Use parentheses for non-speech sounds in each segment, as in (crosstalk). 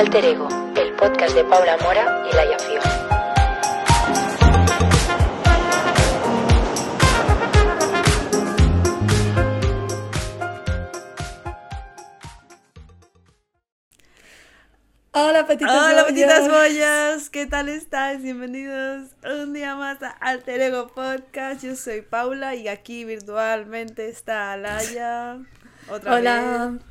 Alter Ego, el podcast de Paula Mora y Laia Fiona. Hola petitas Hola bollas. petitas bollas, ¿qué tal estáis? Bienvenidos un día más a Alter Ego Podcast. Yo soy Paula y aquí virtualmente está Alaya. Otra Hola. vez.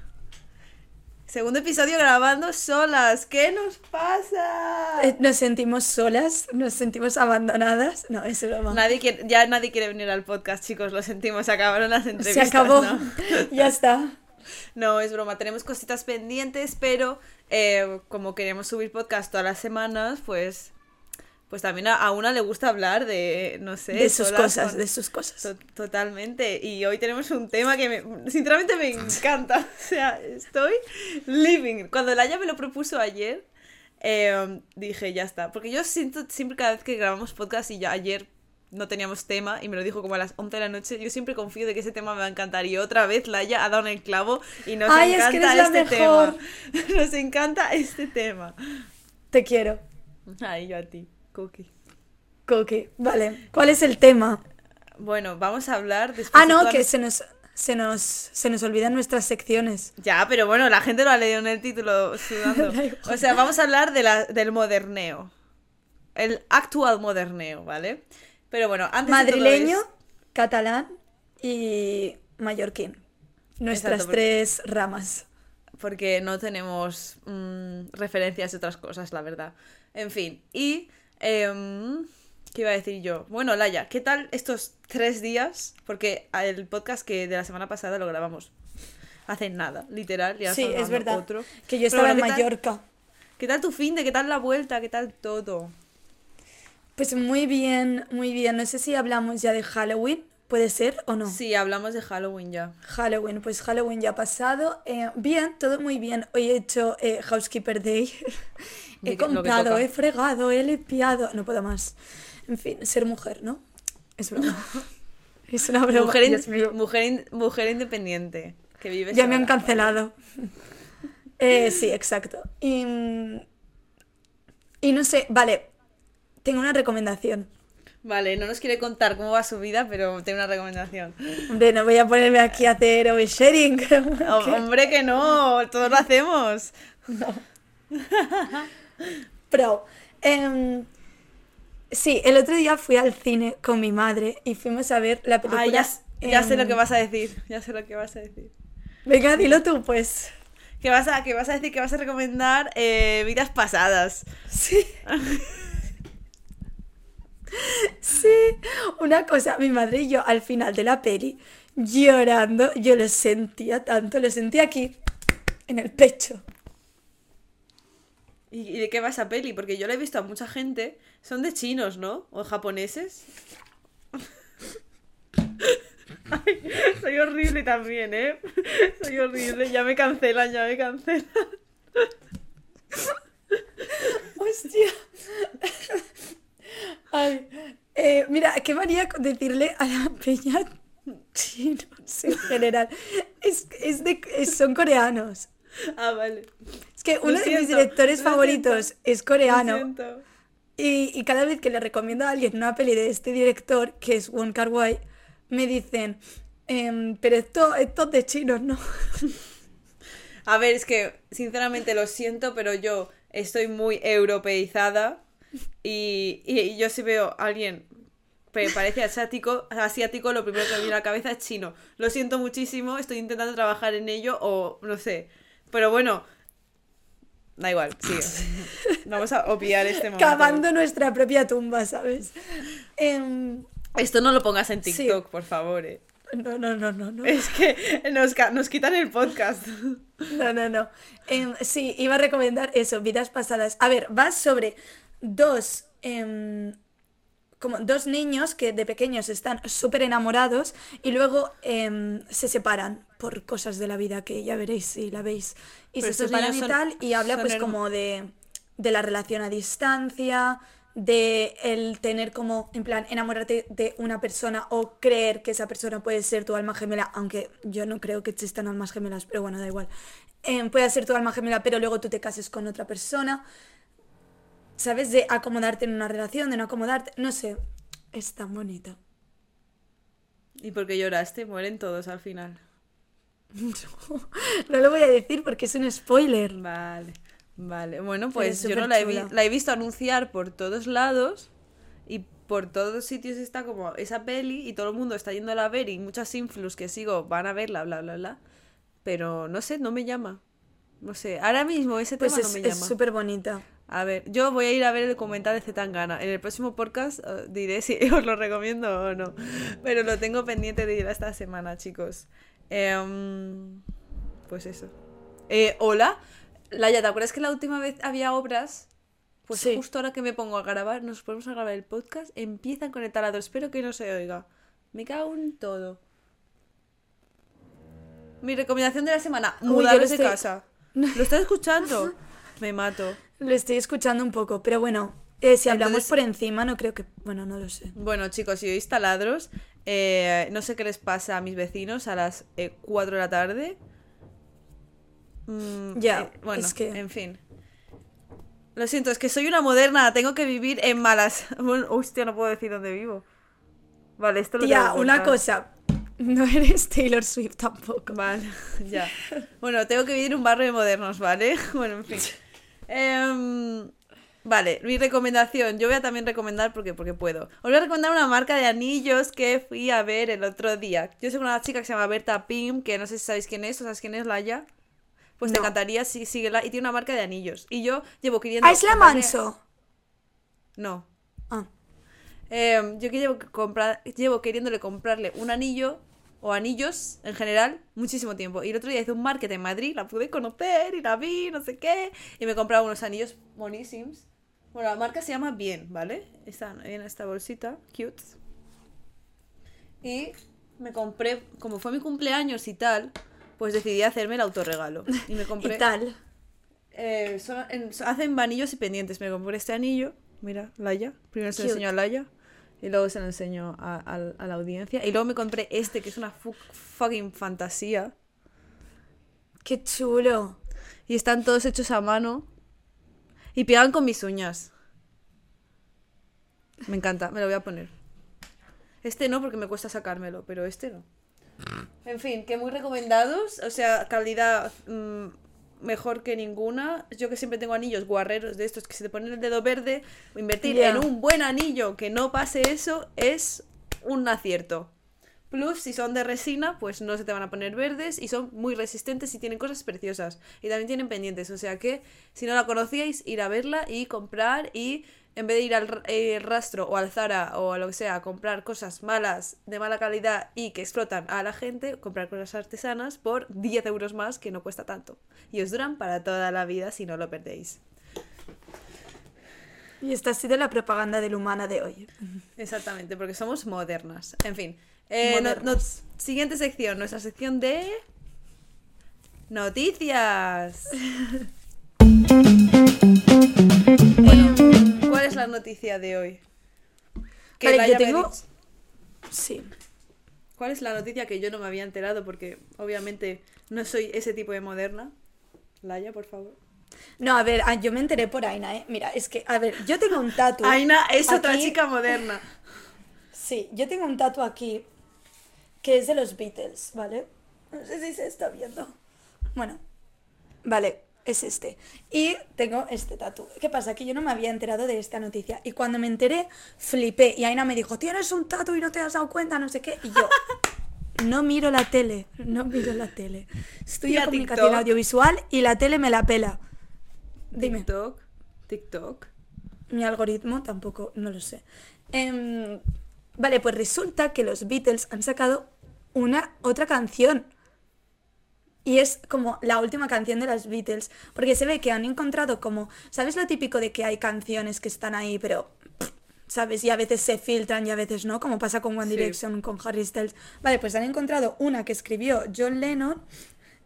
Segundo episodio grabando solas. ¿Qué nos pasa? Eh, Nos sentimos solas, nos sentimos abandonadas. No, es broma. Nadie quiere, ya nadie quiere venir al podcast, chicos. Lo sentimos, se acabaron las Se entrevistas. acabó. ¿no? (laughs) ya está. No, es broma, tenemos cositas pendientes, pero eh, como queremos subir podcast todas las semanas, pues pues también a, a una le gusta hablar de, no sé, De sus cosas, con- de sus cosas. to- totalmente. Y hoy tenemos un tema que me, sinceramente me encanta. (laughs) O sea, estoy living. Cuando Laia me lo propuso ayer, eh, dije, ya está. Porque yo siento siempre cada vez que grabamos podcast y ya ayer no teníamos tema y me lo dijo como a las 11 de la noche, yo siempre confío de que ese tema me va a encantar. Y otra vez Laia ha dado en el clavo y nos Ay, es que encanta eres la este mejor. tema. (laughs) Nos encanta este tema. Te quiero. Ay, yo a ti, Cookie. Cookie. Vale. ¿Cuál es el tema? Bueno, vamos a hablar después Ah, de no, que las- se nos, se nos, se nos olvidan nuestras secciones. Ya, pero bueno, la gente lo ha leído en el título sudando. (laughs) O sea, vamos a hablar de la, del moderneo. El actual moderneo, ¿vale? Pero bueno, antes de todo Madrileño, es- catalán y mallorquín. Nuestras Exacto, porque- tres ramas. porque no tenemos mm, referencias de otras cosas, la verdad. En fin, y... em, ¿Qué iba a decir yo? Bueno, Laia, ¿qué tal estos tres días? Porque el podcast que de la semana pasada lo grabamos hace nada, literal. Ya Sí, es verdad. Otro. Que yo estaba bueno, en ¿qué tal- Mallorca. ¿Qué tal tu fin de? ¿Qué tal la vuelta? ¿Qué tal todo? Pues muy bien, muy bien. No sé si hablamos ya de Halloween. ¿Puede ser o no? Sí, hablamos de Halloween ya. Halloween, pues Halloween ya ha pasado. Eh, bien, todo muy bien. Hoy he hecho eh, Housekeeper Day. (laughs) He comprado, he fregado, he limpiado. No puedo más. En fin, ser mujer, ¿no? Es broma. (laughs) es una broma. Mujer, in- mujer, in- mujer independiente que vive Ya me han cancelado. (laughs) Eh, sí, exacto. Y, y no sé, vale, tengo una recomendación. Vale, no nos quiere contar cómo va su vida, pero tiene una recomendación. Hombre, no voy a ponerme aquí a hacer oversharing. (laughs) Oh, hombre, que no, todos lo hacemos. Pero, em, sí, el otro día fui al cine con mi madre y fuimos a ver la película. Ay, ya, sé lo que vas a decir. Ya sé lo que vas a decir. Venga, dilo tú, pues. Que vas a, que vas a decir que vas a recomendar eh, vidas pasadas. Sí. (laughs) Sí, una cosa, mi madre y yo al final de la peli, llorando, yo lo sentía tanto, lo sentía aquí, en el pecho. ¿Y, de qué va esa peli? Porque yo la he visto a mucha gente. Son de chinos, ¿no? O japoneses. (laughs) Ay, soy horrible también, ¿eh? Soy horrible. Ya me cancelan, ya me cancelan. Hostia. Ay, eh, mira, qué manía decirle a la (laughs) peña chinos en general. Es, es de, es- son coreanos. Ah, vale. Es que Lo uno de mis siento, directores lo favoritos siento. es Lo coreano. siento. Y, y cada vez que le recomiendo a alguien una peli de este director, que es Wong Kar Wai, me dicen, "Em, pero esto, esto es de chinos, ¿no? (laughs) A ver, es que sinceramente lo siento, pero yo estoy muy europeizada y, y yo si veo a alguien que parece asiático, asiático, lo primero que me viene a la cabeza es chino. Lo siento muchísimo, estoy intentando trabajar en ello o no sé. Pero bueno, da igual, sigue. (laughs) Vamos a obviar este momento. Cavando nuestra propia tumba, ¿sabes? Em, Esto no lo pongas en Sí. TikTok, por favor. eh. no, no, no, no, no. Es que nos, nos quitan el podcast. No, no, no. Em, sí, iba a recomendar eso, vidas pasadas. A ver, va sobre dos, em, como dos niños que de pequeños están súper enamorados y luego em, se separan por cosas de la vida que ya veréis si la veis. Y Pero se separan y son- tal y habla pues como de, de la relación a distancia, de el tener como, en plan, enamorarte de una persona o creer que esa persona puede ser tu alma gemela, aunque yo no creo que existan almas gemelas, pero bueno, da igual. Em, puede ser tu alma gemela, pero luego tú te cases con otra persona. ¿Sabes? De acomodarte en una relación, de no acomodarte. No sé. Es tan bonito. ¿Y porque lloraste? Mueren todos al final. (laughs) No lo voy a decir porque es un spoiler. Vale, vale. Bueno, pues es yo no la he, la he visto anunciar por todos lados y por todos sitios está como esa peli y todo el mundo está yendo a ver y muchas influs que sigo van a verla, bla, bla, bla. Pero no sé, no me llama. No sé, ahora mismo ese Pues tema es no me es llama. súper bonita. A ver, yo voy a ir a ver el documental de Zetangana. En el próximo podcast eh, diré si (laughs) os lo recomiendo o no. Pero lo tengo pendiente de ir a esta semana, chicos. Em, pues eso. Eh, hola. Laia, ¿te acuerdas que la última vez había obras? Pues Sí. justo ahora que me pongo a grabar, nos ponemos a grabar el podcast, empiezan con el taladro. Espero que no se oiga. Me cago en todo. Mi recomendación de la semana, mudaros de estoy- casa. (laughs) ¿Lo estás escuchando? (laughs) Me mato. Lo estoy escuchando un poco, pero bueno, eh, si hablamos Entonces- por encima, no creo que. Bueno, no lo sé. Bueno, chicos, si oís taladros, eh, no sé qué les pasa a mis vecinos a las eh, 4 de la tarde. Mm, Ya, eh, bueno, es que- en fin. Lo siento, es que soy una moderna, tengo que vivir en malas. (laughs) Bueno, hostia, no puedo decir dónde vivo. Vale, esto lo que una cosa. No eres Taylor Swift tampoco. Vale, (laughs) ya. Bueno, tengo que vivir en un barrio de modernos, ¿vale? (laughs) Bueno, en fin. Em, vale, mi recomendación. Yo voy a también recomendar porque, porque puedo. Os voy a recomendar una marca de anillos que fui a ver el otro día. Yo soy una chica que se llama Berta Pim, que no sé si sabéis quién es, o sabes quién es Laia. Pues te No. encantaría si síguela. Y tiene una marca de anillos. Y yo llevo queriendo. Ah, es la Manso. No. Ah, Em, yo que llevo, que comprar, llevo queriéndole comprarle un anillo o anillos en general muchísimo tiempo. Y el otro día hice un market en Madrid, la pude conocer y la vi, no sé qué. Y me compraba unos anillos monísimos. Bueno, la marca se llama Bien, ¿vale? Está en esta bolsita, cute. Y me compré, como fue mi cumpleaños y tal, pues decidí hacerme el autorregalo. Y me (laughs) compré... y tal. Eh, son- en- so- hacen anillos y pendientes. Me compré este anillo. Mira, Laia. Primero se lo a Laia. Y luego se lo enseño a, a- a la audiencia. Y luego me compré este, que es una fu- fucking fantasía. Qué chulo. Y están todos hechos a mano. Y pegan con mis uñas. Me encanta, me lo voy a poner. Este no, porque me cuesta sacármelo, pero este no. En fin, que muy recomendados. O sea, calidad mm, mejor que ninguna. Yo que siempre tengo anillos guarreros de estos que se te ponen el dedo verde. Invertir en un buen anillo que no pase eso es un acierto. Plus, si son de resina, pues no se te van a poner verdes y son muy resistentes y tienen cosas preciosas. Y también tienen pendientes. O sea que, si no la conocíais, ir a verla y comprar y en vez de ir al eh, rastro o al Zara o a lo que sea a comprar cosas malas, de mala calidad y que explotan a la gente, comprar cosas artesanas por 10 euros más que no cuesta tanto. Y os duran para toda la vida si no lo perdéis. Y esta ha sido la propaganda del humana de hoy. Exactamente, porque somos modernas. En fin. Eh, no- no- Modernas. siguiente sección, nuestra sección de noticias. (laughs) bueno, ¿cuál es la noticia de hoy? Que Vale, yo tengo- dicho- Sí. ¿Cuál es la noticia que yo no me había enterado? Porque obviamente no soy ese tipo de moderna. Laia, por favor. No, a ver, ah, yo me enteré por Aina, ¿eh? Mira, es que, a ver, yo tengo un tatu. Aina es otra chica moderna. Sí, yo tengo un tatu aquí que es de los Beatles, ¿vale? No sé si se está viendo. Bueno, vale, es este. Y tengo este tatu. ¿Qué pasa? Que yo no me había enterado de esta noticia. Y cuando me enteré, flipé. Y Aina me dijo, tienes un tatu y no te has dado cuenta, no sé qué. Y yo, no miro la tele, no miro la tele. Estudio comunicación TikTok. audiovisual y la tele me la pela. Dime. TikTok. TikTok. Mi algoritmo tampoco, no lo sé. Em, vale, pues resulta que los Beatles han sacado una otra canción. Y es como la última canción de las Beatles. Porque se ve que han encontrado como. ¿Sabes lo típico de que hay canciones que están ahí, pero. pff, ¿Sabes? Y a veces se filtran y a veces no, como pasa con One Sí. Direction, con Harry Styles. Vale, pues han encontrado una que escribió John Lennon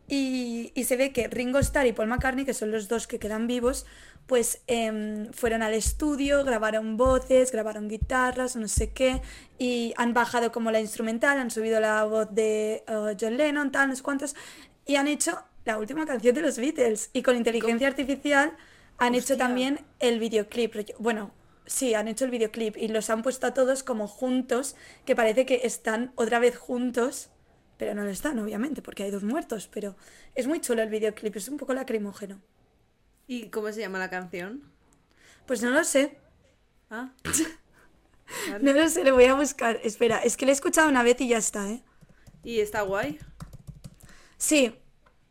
y, y se ve que Ringo Starr y Paul McCartney, que son los dos que quedan vivos, pues em, fueron al estudio, grabaron voces, grabaron guitarras, no sé qué, y han bajado como la instrumental, han subido la voz de eh, John Lennon, tal, no sé cuántos, y han hecho la última canción de los Beatles. Y con inteligencia artificial han hecho también el videoclip. Bueno, sí, han hecho el videoclip y los han puesto a todos como juntos, que parece que están otra vez juntos, pero no lo están, obviamente, porque hay dos muertos, pero es muy chulo el videoclip, es un poco lacrimógeno. ¿Y cómo se llama la canción? Pues no lo sé, Ah. (laughs) no lo sé, le voy a buscar. Espera, es que le he escuchado una vez y ya está, ¿eh? ¿Y está guay? Sí,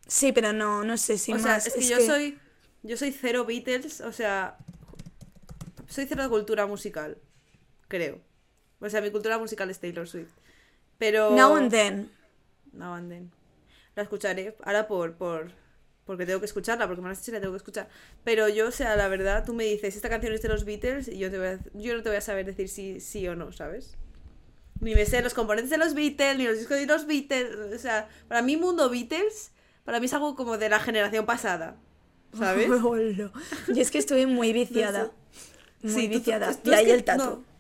sí, pero no, no sé si o sea, más. es que yo soy. Yo soy cero Beatles, o sea. Soy cero de cultura musical. Creo. O sea, mi cultura musical es Taylor Swift. Pero. Now and then. Now and then. La escucharé. Ahora por. por porque tengo que escucharla, porque me la has dicho y la tengo que escuchar. Pero yo, o sea, la verdad, tú me dices, esta canción es de los Beatles, y yo, te voy a- yo no te voy a saber decir si sí o no, ¿sabes? Ni me sé los componentes de los Beatles, ni los discos de los Beatles. O sea, para mí, mundo Beatles, para mí es algo como de la generación pasada. (laughs) ¿Sabes? Hola. Yo es que estuve muy viciada. Muy Sí, tú- tú- viciada. tú y ahí el tatu. no.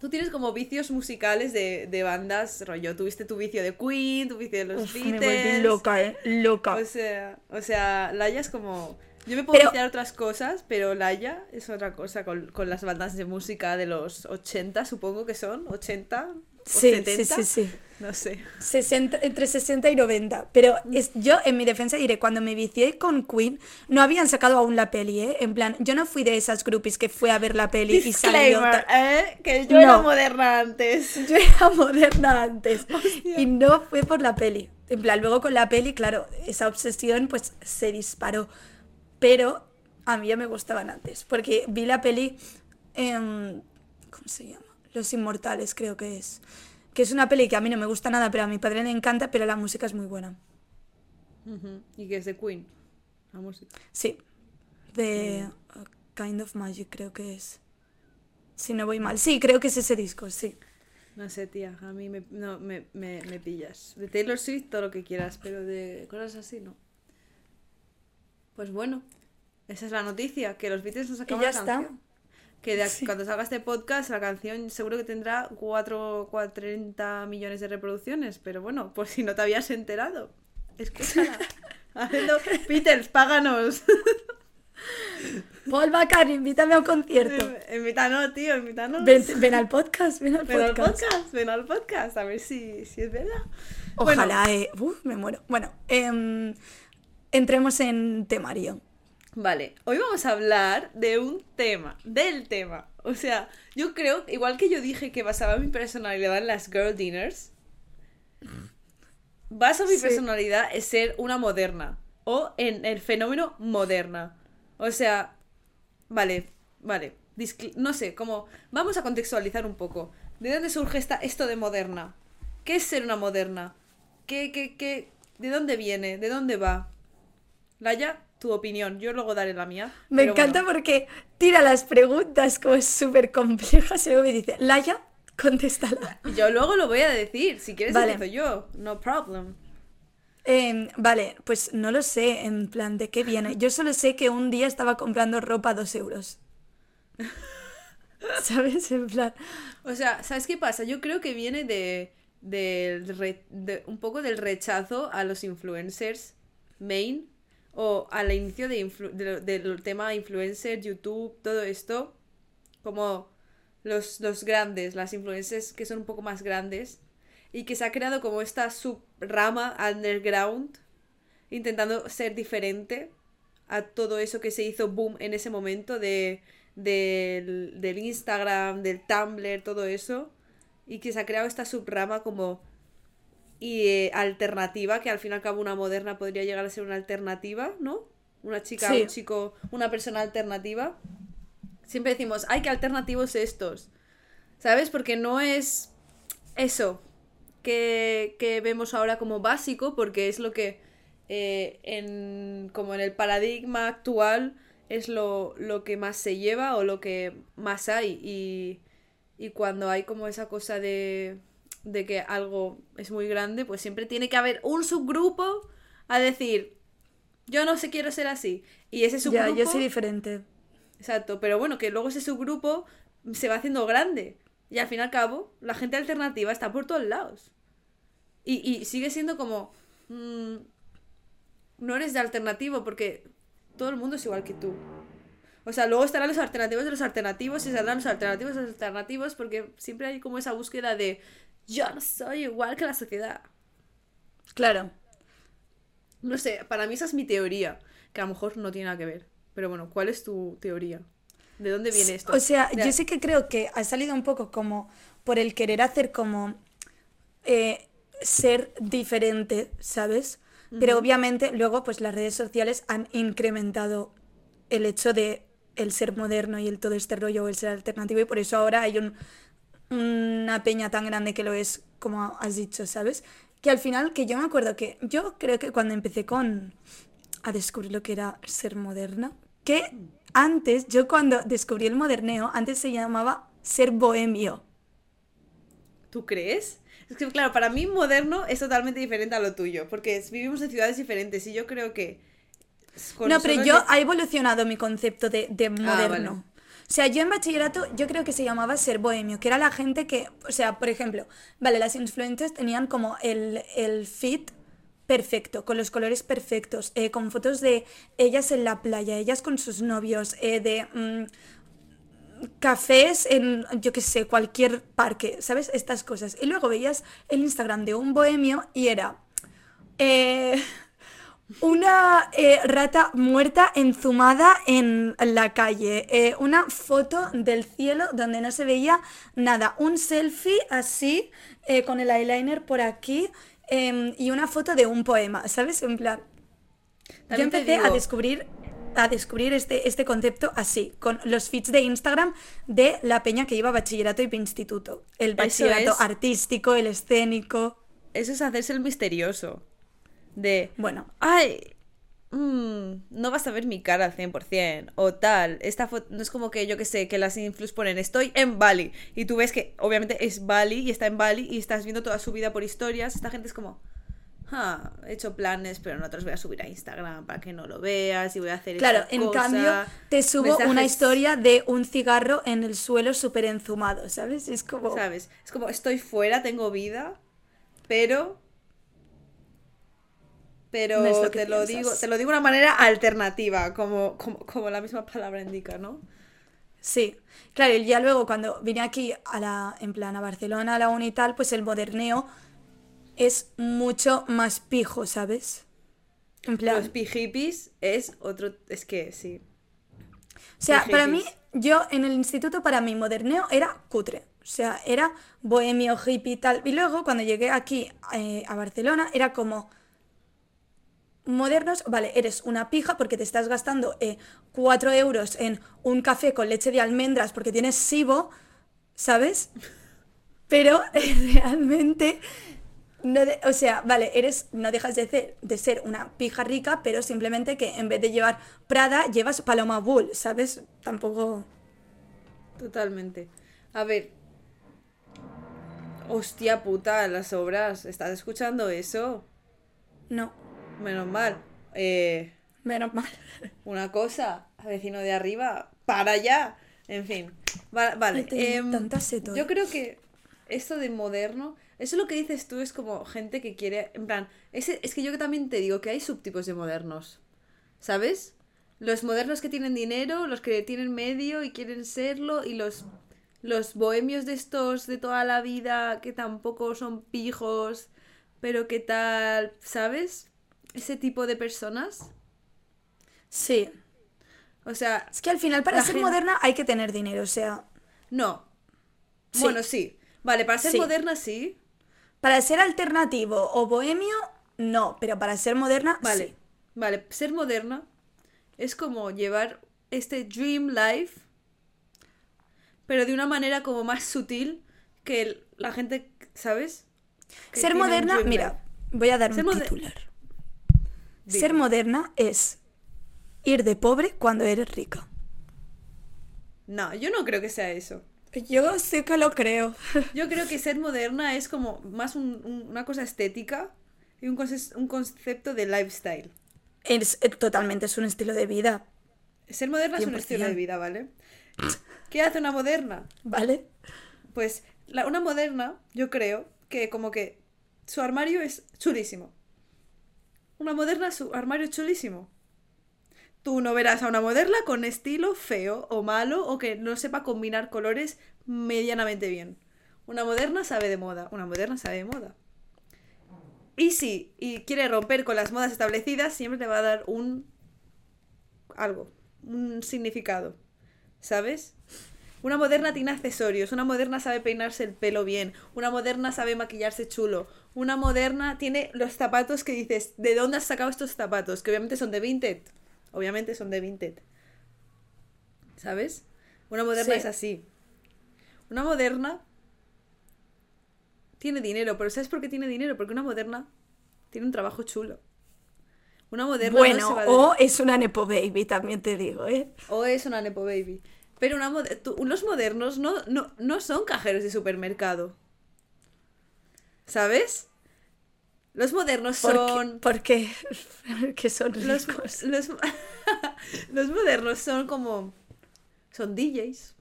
Tú tienes como vicios musicales de, de bandas, rollo. Tuviste tu vicio de Queen, tu vicio de los Uf, me Beatles. volví loca, eh. Loca. O sea, o sea, Laia es como. Yo me puedo Pero- otras cosas, pero Laia es otra cosa con, con las bandas de música de los 80, supongo que son. 80 o sí, 70. sí, sí, sí. No sé. 60, entre 60 y 90. Pero es, yo, en mi defensa, diré, cuando me vicié con Queen, no habían sacado aún la peli, ¿eh? En plan, yo no fui de esas groupies que fue a ver la peli y salió... Disclaimer, ¿eh? Que yo era No. moderna antes. (laughs) Yo era moderna antes. Y no fue por la peli. En plan, luego con la peli, claro, esa obsesión pues se disparó. Pero a mí ya me gustaban antes. Porque vi la peli. ¿Cómo se llama? Los Inmortales, creo que es. Que es una peli que a mí no me gusta nada, pero a mi padre le encanta, pero la música es muy buena. Y que es de Queen. La música. Sí. De uh, Kind of Magic, creo que es. Si no voy mal. Sí, creo que es ese disco, sí. No sé, tía, a mí me, no, me, me, me pillas. De Taylor Swift todo lo que quieras, pero de cosas así no. Pues bueno, esa es la noticia, que los Beatles nos acaban ya la está. canción. Que de cuando salga este podcast, la canción seguro que tendrá 4, 30 millones de reproducciones, pero bueno, por si no te habías enterado, escúchala. (laughs) Haciendo, Beatles, páganos. (laughs) Paul McCartney, invítame a un concierto. Invítanos, tío, invítanos. Ven, ven al podcast, ven al Ven al podcast. ven al podcast, a ver si, si es verdad. Ojalá, eh. Uf, me muero. Bueno, em, entremos en temario. Vale, hoy vamos a hablar de un tema, del tema. O sea, yo creo, igual que yo dije que basaba mi personalidad en las girl dinners, baso mi Sí. personalidad en ser una moderna o en el fenómeno moderna. O sea, vale, vale, no sé, como vamos a contextualizar un poco. ¿De dónde surge esta, esto de moderna? ¿Qué es ser una moderna? ¿Qué, qué, qué, ¿De dónde viene? ¿De dónde va? Laia, tu opinión. Yo luego daré la mía. Me encanta bueno. porque tira las preguntas como súper complejas y luego me dice, Laia, contéstala. Yo luego lo voy a decir. Si quieres, Vale. empiezo yo. No problem. Em, vale, pues no lo sé, en plan, ¿de qué viene? Yo solo sé que un día estaba comprando ropa a dos euros. (laughs) ¿Sabes? En plan, O sea, ¿sabes qué pasa? Yo creo que viene de, de un poco del rechazo a los influencers main o al inicio de de- del tema influencer, YouTube, todo esto, como los, los grandes, las influencers que son un poco más grandes y que se ha creado como esta subrama underground intentando ser diferente a todo eso que se hizo boom en ese momento de, del, del Instagram, del Tumblr, todo eso. Y que se ha creado esta subrama como y, eh, alternativa, que al fin y al cabo una moderna podría llegar a ser una alternativa, ¿no? Una chica, Sí. un chico, una persona alternativa. Siempre decimos, ay, qué alternativos estos. ¿Sabes? Porque no es eso que, que vemos ahora como básico, porque es lo que eh, en, como en el paradigma actual es lo, lo que más se lleva o lo que más hay. Y, y cuando hay como esa cosa de, de que algo es muy grande, pues siempre tiene que haber un subgrupo a decir, yo no sé, quiero ser así. Y ese ya, subgrupo... yo soy diferente. Exacto, pero bueno, que luego ese subgrupo se va haciendo grande. Y al fin y al cabo, la gente alternativa está por todos lados. Y, y sigue siendo como... mm, no eres de alternativo porque todo el mundo es igual que tú. O sea, luego estarán los alternativos de los alternativos y saldrán los alternativos de los alternativos porque siempre hay como esa búsqueda de yo no soy igual que la sociedad. Claro. No sé, para mí esa es mi teoría, que a lo mejor no tiene nada que ver. Pero bueno, ¿cuál es tu teoría? ¿De dónde viene esto? O sea, De- yo sí que creo que ha salido un poco como por el querer hacer como eh, ser diferente, ¿sabes? Pero obviamente luego pues las redes sociales han incrementado el hecho de el ser moderno y el todo este rollo o el ser alternativo y por eso ahora hay un, una peña tan grande que lo es, como has dicho, ¿sabes? Que al final, que yo me acuerdo que yo creo que cuando empecé con a descubrir lo que era ser moderna, que antes, yo cuando descubrí el moderneo, antes se llamaba ser bohemio. ¿Tú crees? Es que, claro, para mí moderno es totalmente diferente a lo tuyo, porque vivimos en ciudades diferentes y yo creo que... no, pero yo ha evolucionado mi concepto de, de moderno. vale. O sea, yo en bachillerato yo creo que se llamaba ser bohemio, que era la gente que, o sea, por ejemplo, vale, las influencers tenían como el, el fit perfecto, con los colores perfectos, eh, con fotos de ellas en la playa, ellas con sus novios, eh, de mm, cafés en, yo qué sé, cualquier parque, ¿sabes? Estas cosas. Y luego veías el Instagram de un bohemio y era... eh, una eh, rata muerta enzumada en la calle. eh, una foto del cielo donde no se veía nada. Un selfie así, eh, con el eyeliner por aquí. em, y una foto de un poema, ¿sabes? En plan. Yo También empecé a descubrir a descubrir este, este concepto así, con los feeds de Instagram de la peña que iba a bachillerato y instituto. El bachillerato es- artístico, el escénico. Eso es hacerse el misterioso. De... Bueno, ay, mm, no vas a ver mi cara al 100%, o tal, esta foto, no es como que yo que sé, que las influs ponen, estoy en Bali, y tú ves que obviamente es Bali, y está en Bali, y estás viendo toda su vida por historias, esta gente es como, ah, he hecho planes, pero no te los voy a subir a Instagram para que no lo veas, y voy a hacer Claro, esta en cosa". cambio te subo una historia de un cigarro en el suelo súper enzumado, ¿sabes? Es como... ¿Sabes? Es como, estoy fuera, tengo vida, pero... Pero No lo te lo digo, te lo digo de una manera alternativa, como, como, como la misma palabra indica, ¿no? Sí, claro, y ya luego cuando vine aquí a la, en plan a Barcelona, a la uni y tal, pues el moderneo es mucho más pijo, ¿sabes? En plan, Los pijipis es otro, es que sí. o sea, para mí, yo en el instituto para mí moderneo era cutre, o sea, era bohemio, hippie y tal, y luego cuando llegué aquí eh, a Barcelona era como modernos, vale, eres una pija porque te estás gastando eh, 4 euros en un café con leche de almendras porque tienes SIBO, ¿sabes? Pero (laughs) eh, realmente, no de- o sea, vale, eres, no dejas de ser, de ser una pija rica, pero simplemente que en vez de llevar Prada, llevas Paloma Bull, ¿sabes? Tampoco... Totalmente. A ver. Hostia puta, las obras. ¿Estás escuchando eso? No, Menos mal. Eh, menos mal. una cosa, vecino de arriba, para allá. En fin. Va- vale. Tengo em, yo creo que esto de moderno, eso lo que dices tú es como gente que quiere, en plan, ese, es que yo también te digo que hay subtipos de modernos. ¿Sabes? Los modernos que tienen dinero, los que tienen medio y quieren serlo, y los, los bohemios de estos de toda la vida que tampoco son pijos, pero que tal, ¿sabes? Ese tipo de personas. Sí. O sea, Es que al final para ser gente- moderna hay que tener dinero, o sea, no. Sí. Bueno, sí. Vale, para ser Sí. moderna sí. para ser alternativo o bohemio, no, pero para ser moderna, Vale. sí. Vale, ser moderna es como llevar este dream life, pero de una manera como más sutil que la gente, ¿sabes? Que Ser moderna, mira, life. voy a dar Ser un titular. Ser moderna es ir de pobre cuando eres rica. No, yo no creo que sea eso. Yo sí que lo creo. (laughs) Yo creo que ser moderna es como más un- un- una cosa estética y un, conce- un concepto de lifestyle. Es, eh, totalmente es un estilo de vida. Ser moderna es un 100%. estilo de vida, ¿vale? ¿Qué hace una moderna? ¿Vale? Pues la- una moderna, yo creo que como que su armario es chulísimo. Una moderna, su armario chulísimo. Tú no verás a una moderna con estilo feo o malo o que no sepa combinar colores medianamente bien. Una moderna sabe de moda, una moderna sabe de moda. Y si y quiere romper con las modas establecidas, siempre te va a dar un algo, un significado. ¿Sabes? Una moderna tiene accesorios, una moderna sabe peinarse el pelo bien, una moderna sabe maquillarse chulo, una moderna tiene los zapatos que dices, ¿de dónde has sacado estos zapatos? Que obviamente son de Vinted. Obviamente son de Vinted. ¿Sabes? Una moderna Sí. es así. Una moderna tiene dinero, pero ¿sabes por qué tiene dinero? Porque una moderna tiene un trabajo chulo. Una moderna no Bueno, se va de- o es una Nepo Baby, también te digo, ¿eh? o es una Nepo Baby. Pero una los modernos no, no, no son cajeros de supermercado. ¿Sabes? Los modernos ¿Por son. qué? (laughs) Porque, son Los, ricos. los, (laughs) los modernos son como. Son DJs.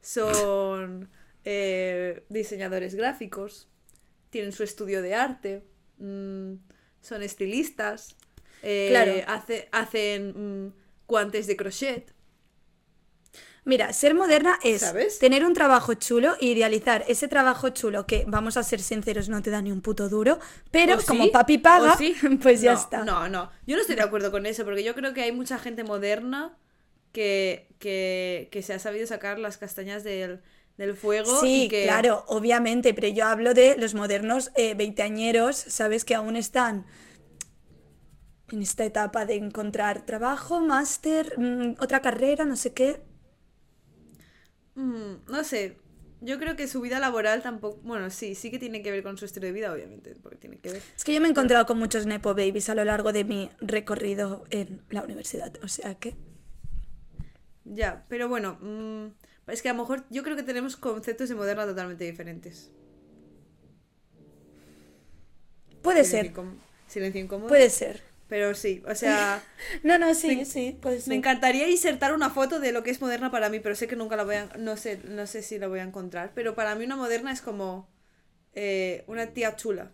Son (laughs) eh, diseñadores gráficos. Tienen su estudio de arte. mm, son estilistas. eh, Claro. hace- hacen mm, guantes de crochet. Mira, ser moderna es ¿Sabes? tener un trabajo chulo y idealizar ese trabajo chulo que, vamos a ser sinceros, no te da ni un puto duro, pero como papi paga, (laughs) pues ya No, está. No, no. Yo no estoy de acuerdo con eso, porque yo creo que hay mucha gente moderna que, que, que se ha sabido sacar las castañas del, del fuego. Sí, y que... claro, obviamente, pero yo hablo de los modernos eh, veinteañeros, ¿sabes? Que aún están en esta etapa de encontrar trabajo, máster, mm, otra carrera, no sé qué. Mm, no sé. Yo creo que su vida laboral tampoco. Bueno, sí, sí que tiene que ver con su estilo de vida, obviamente, porque tiene que ver. Es que yo me he encontrado con muchos Nepo Babies a lo largo de mi recorrido en la universidad, o sea que... Ya, pero bueno, mm, es que a lo mejor yo creo que tenemos conceptos de moderna totalmente diferentes. Puede Silencio ser, Silencio incómodo. puede ser. Pero sí, o sea. (laughs) No, no, sí, Me- sí, puede ser. Me encantaría insertar una foto de lo que es moderna para mí, pero sé que nunca la voy a... No sé, no sé si la voy a encontrar. Pero para mí una moderna es como eh, una tía chula.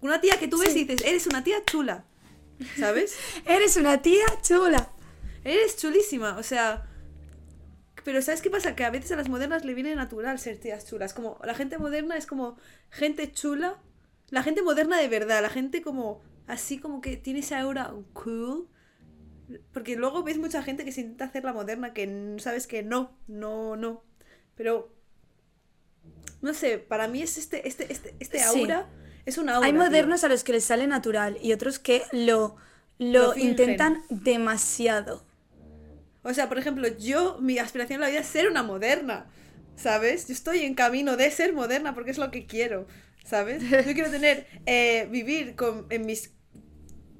Una tía que tú ves Sí. y dices, eres una tía chula. ¿Sabes? (laughs) Eres una tía chula. Eres chulísima. O sea... Pero ¿sabes qué pasa? Que a veces a las modernas le viene natural ser tías chulas. Como la gente moderna es como gente chula. La gente moderna de verdad. La gente como... Así como que tiene esa aura cool. Porque luego ves mucha gente que se intenta hacer la moderna que sabes que no, no, no. Pero no sé, para mí es este, este, este, este Sí. aura. Es una aura. Hay tío. modernos a los que les sale natural y otros que lo, lo, Lo intentan demasiado. O sea, por ejemplo, yo, mi aspiración en la vida es ser una moderna. ¿Sabes? Yo estoy en camino de ser moderna porque es lo que quiero. ¿Sabes? (laughs) Yo quiero tener, eh, vivir con, en mis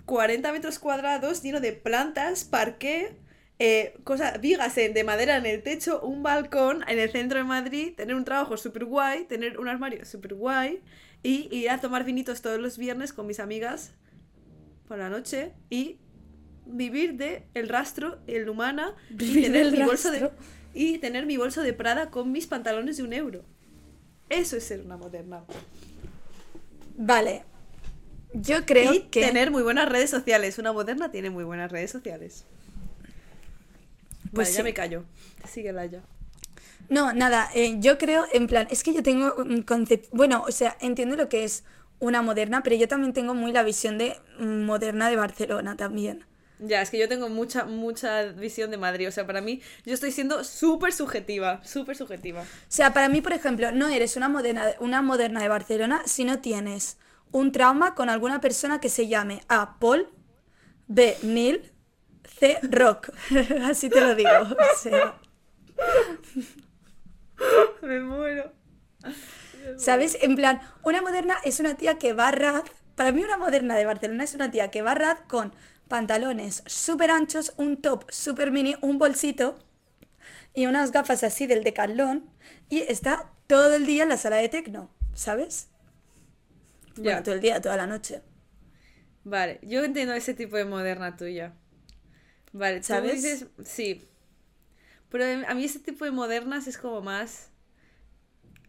40 metros cuadrados lleno de plantas, parqué, eh, cosas, vigas en- de madera en el techo, un balcón en el centro de Madrid, tener un trabajo súper guay, tener un armario súper guay y ir a tomar vinitos todos los viernes con mis amigas por la noche y vivir de el rastro, el humana y tener mi bolso de y tener mi bolso de Prada con mis pantalones de un euro. Eso es ser una moderna. Vale. Yo creo y que... tener muy buenas redes sociales. Una moderna tiene muy buenas redes sociales. Pues vale, sí. ya me callo. Síguela ya. No, nada, eh, yo creo, en plan, es que yo tengo un concepto, bueno, o sea, entiendo lo que es una moderna, pero yo también tengo muy la visión de moderna de Barcelona también. Ya, es que yo tengo mucha, mucha visión de Madrid. O sea, para mí, yo estoy siendo súper subjetiva. Súper subjetiva. O sea, para mí, por ejemplo, no eres una moderna, una moderna de Barcelona si no tienes un trauma con alguna persona que se llame A. Paul, B. Neil, C. Rock. (laughs) Así te lo digo. O sea, (laughs) Me muero. ¿Sabes? En plan, una moderna es una tía que va a raz. Para mí, una moderna de Barcelona es una tía que va a raz con pantalones súper anchos, un top súper mini, un bolsito y unas gafas así del decalón y está todo el día en la sala de tecno, ¿sabes? Ya. Bueno, todo el día, toda la noche. Vale, yo entiendo ese tipo de moderna tuya. Vale, tú ¿Sabes? dices, sí. Pero a mí este tipo de modernas es como más...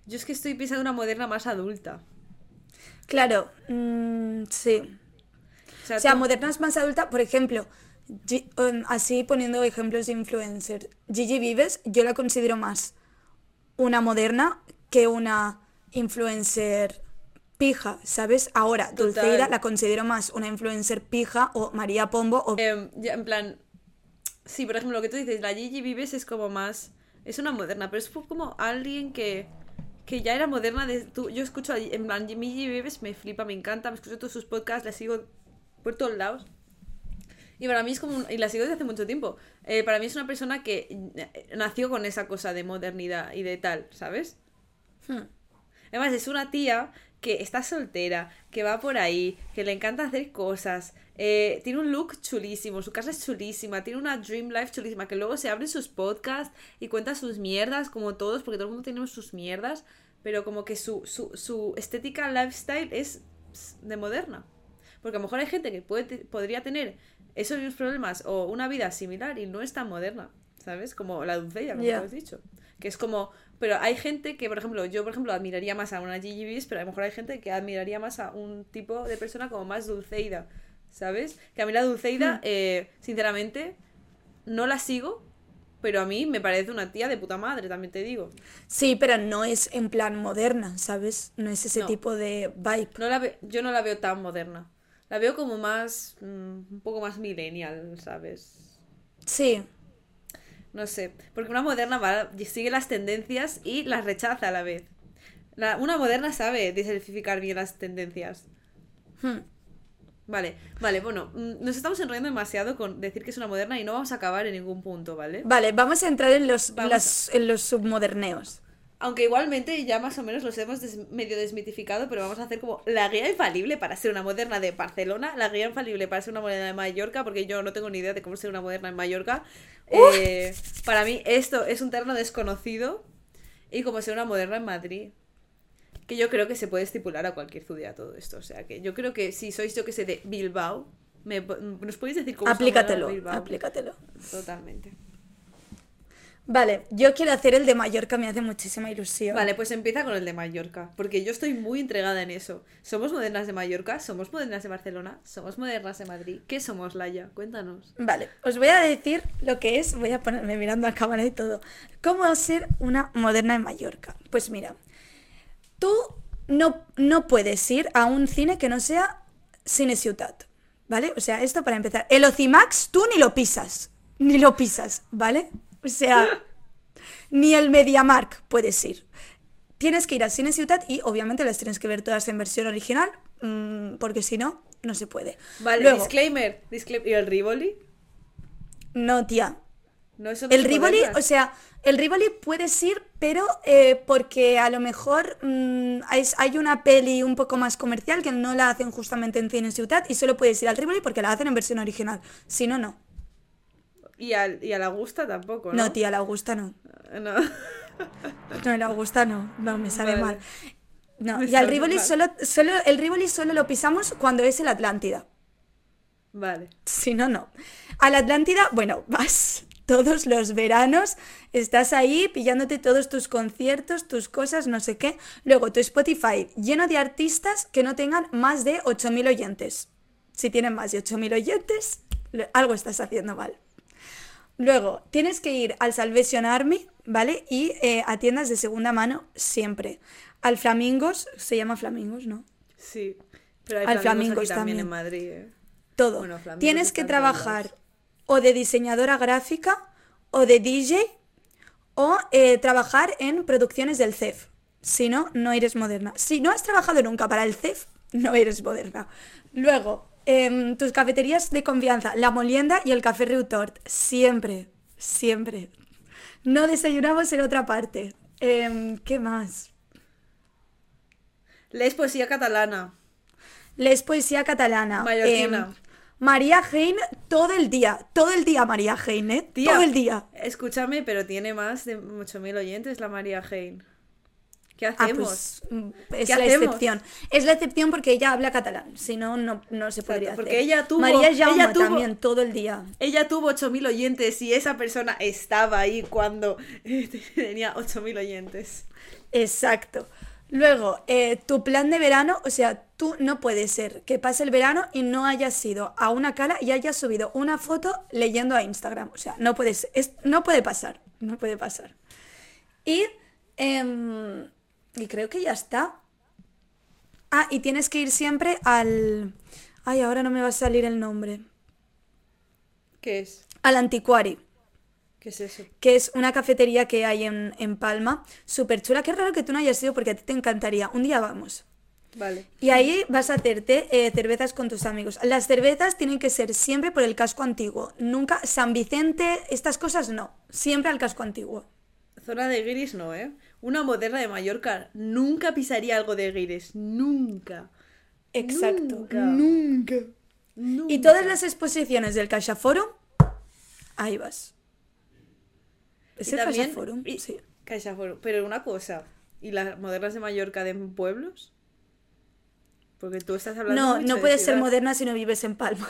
Yo es que estoy pensando en una moderna más adulta. Claro, mm, sí. O sea, O sea, tú- modernas más adulta, por ejemplo, um, así poniendo ejemplos de influencer, Gigi Vives, yo la considero más una moderna que una influencer pija, ¿sabes? Ahora, Total. Dulceida la considero más una influencer pija o María Pombo o... Em, ya, en plan, sí, por ejemplo, lo que tú dices, la Gigi Vives es como más, es una moderna, pero es como alguien que, que ya era moderna. De, tú, yo escucho, a, en plan, Gigi Vives me flipa, me encanta, me escucho todos sus podcasts, la sigo por todos lados. Y para mí es como, un- y la sigo desde hace mucho tiempo. Eh, para mí es una persona que eh, nació con esa cosa de modernidad y de tal, ¿sabes? Hmm. Además, es una tía que está soltera, que va por ahí, que le encanta hacer cosas. eh, tiene un look chulísimo, su casa es chulísima, tiene una dream life chulísima, que luego se abre sus podcasts y cuenta sus mierdas, como todos, porque todo el mundo tenemos sus mierdas, pero como que su, su, su estética lifestyle es de moderna. Porque a lo mejor hay gente que puede, podría tener esos mismos problemas o una vida similar y no es tan moderna, ¿sabes? Como la doncella, como tú has dicho. Que es como... Pero hay gente que, por ejemplo, yo, por ejemplo, admiraría más a una Gigi Bees, pero a lo mejor hay gente que admiraría más a un tipo de persona como más Dulceida, ¿sabes? Que a mí la Dulceida, eh, sinceramente, no la sigo, pero a mí me parece una tía de puta madre, también te digo. Sí, pero no es en plan moderna, ¿sabes? No es ese No. tipo de vibe. No la yo no la veo tan moderna. La veo como más... mm, un poco más millennial, ¿sabes? Sí, No sé, porque una moderna va, sigue las tendencias y las rechaza a la vez. La- una moderna sabe diversificar bien las tendencias. Hmm. Vale, vale, bueno, mm, nos estamos enrollando demasiado con decir que es una moderna y no vamos a acabar en ningún punto, ¿vale? Vale, vamos a entrar en los, las- en los submoderneos. Aunque igualmente ya más o menos los hemos des- medio desmitificado, pero vamos a hacer como la guía infalible para ser una moderna de Barcelona, la guía infalible para ser una moderna de Mallorca, porque yo no tengo ni idea de cómo ser una moderna en Mallorca. Eh, para mí esto es un terreno desconocido y como ser una moderna en Madrid. Que yo creo que se puede estipular a cualquier ciudad todo esto. O sea que yo creo que si sois, yo que sé, de Bilbao, me, ¿nos podéis decir cómo es una moderna Aplícatelo, de Bilbao? aplícatelo. Totalmente. Vale, yo quiero hacer el de Mallorca, me hace muchísima ilusión. Vale, pues empieza con el de Mallorca, porque yo estoy muy entregada en eso. ¿Somos modernas de Mallorca? ¿Somos modernas de Barcelona? ¿Somos modernas de Madrid? ¿Qué somos, Laia? Cuéntanos. Vale, os voy a decir lo que es, voy a ponerme mirando a cámara y todo. ¿Cómo ser una moderna en Mallorca? Pues mira, tú no, no puedes ir a un cine que no sea Cine Ciutat, ¿vale? O sea, esto para empezar. El Ocimax tú ni lo pisas, ni lo pisas, ¿vale? O sea, ni el MediaMark puedes ir. Tienes que ir a Cine Ciutat y obviamente las tienes que ver todas en versión original, mm, porque si no, no se puede. Vale, Luego, disclaimer. disclaimer. ¿Y el Rivoli? no, tía, No, eso no El Rivoli, o sea, el Rivoli puedes ir, pero eh, porque a lo mejor mm, hay, hay una peli un poco más comercial que no la hacen justamente en Cine Ciutat y solo puedes ir al Rivoli porque la hacen en versión original. Si no, no. Y, al, y a la Gusta tampoco, ¿no? No, tía, la Augusta no. (laughs) No. No, la Augusta no. No, me sabe Vale. mal. No, Me y al Rivoli mal. solo, solo, el Rivoli solo lo pisamos cuando es el Atlántida. Vale. Si no, no. A la Atlántida, bueno, (laughs) vas todos los veranos, estás ahí pillándote todos tus conciertos, tus cosas, no sé qué. Luego tu Spotify lleno de artistas que no tengan más de 8.000 oyentes. Si tienen más de 8.000 oyentes, algo estás haciendo mal. Luego, tienes que ir al Salvation Army, ¿vale? Y eh, a tiendas de segunda mano siempre. Al Flamingos, se llama Flamingos, ¿no? Sí. Pero hay Al flamingos Flamingos aquí también en Madrid, ¿eh? todo. Bueno, Tienes que trabajar o de diseñadora gráfica o de DJ o eh, trabajar en producciones del CEF. Si no, no eres moderna. Si no has trabajado nunca para el CEF, no eres moderna. Luego, em, tus cafeterías de confianza, La Molienda y el Café Reutort. Siempre, siempre. No desayunamos en otra parte. Em, ¿Qué más? Lees poesía catalana. Les poesía catalana. Mallorquina. Em, María Hein todo el día. Todo el día María Hein, ¿eh? Tía, todo el día. Escúchame, pero tiene más de 8.000 oyentes la María Hein. ¿Qué Ah, hacemos? pues mm, es ¿Qué la hacemos? excepción. Es la excepción porque ella habla catalán, si no, no, no se podría porque hacer. ella tuvo- María ella Jaume tuvo- también, todo el día. Ella tuvo 8.000 oyentes y esa persona estaba ahí cuando (laughs) tenía 8.000 oyentes. Exacto. Luego, eh, tu plan de verano, o sea, tú no puede ser que pase el verano y no hayas ido a una cala y hayas subido una foto leyendo a Instagram. O sea, no puede ser- es- no puede pasar, no puede pasar. Y, em, y creo que ya está. Ah, y tienes que ir siempre al... Ay, ahora no me va a salir el nombre. ¿Qué es? Al antiquari. ¿Qué es eso? que es una cafetería que hay en, en Palma, súper chula. Qué raro que tú no hayas ido porque a ti te encantaría. Un día vamos. Vale. Y ahí vas a hacerte eh, cervezas con tus amigos. Las cervezas tienen que ser siempre por el casco antiguo. Nunca San Vicente, estas cosas no. Siempre al casco antiguo. Zona de guiris no, ¿eh? Una moderna de Mallorca nunca pisaría algo de guiris. Nunca. Exacto. Nunca. Nunca. Nunca. Y todas las exposiciones del Caixa Forum, ahí vas. ¿Es Y el Caixa también- Forum? y- Sí. Caixa Forum. Pero una cosa. ¿Y las modernas de Mallorca de pueblos? Porque tú estás hablando No, mucho no de puedes ser moderna si no vives en Palma.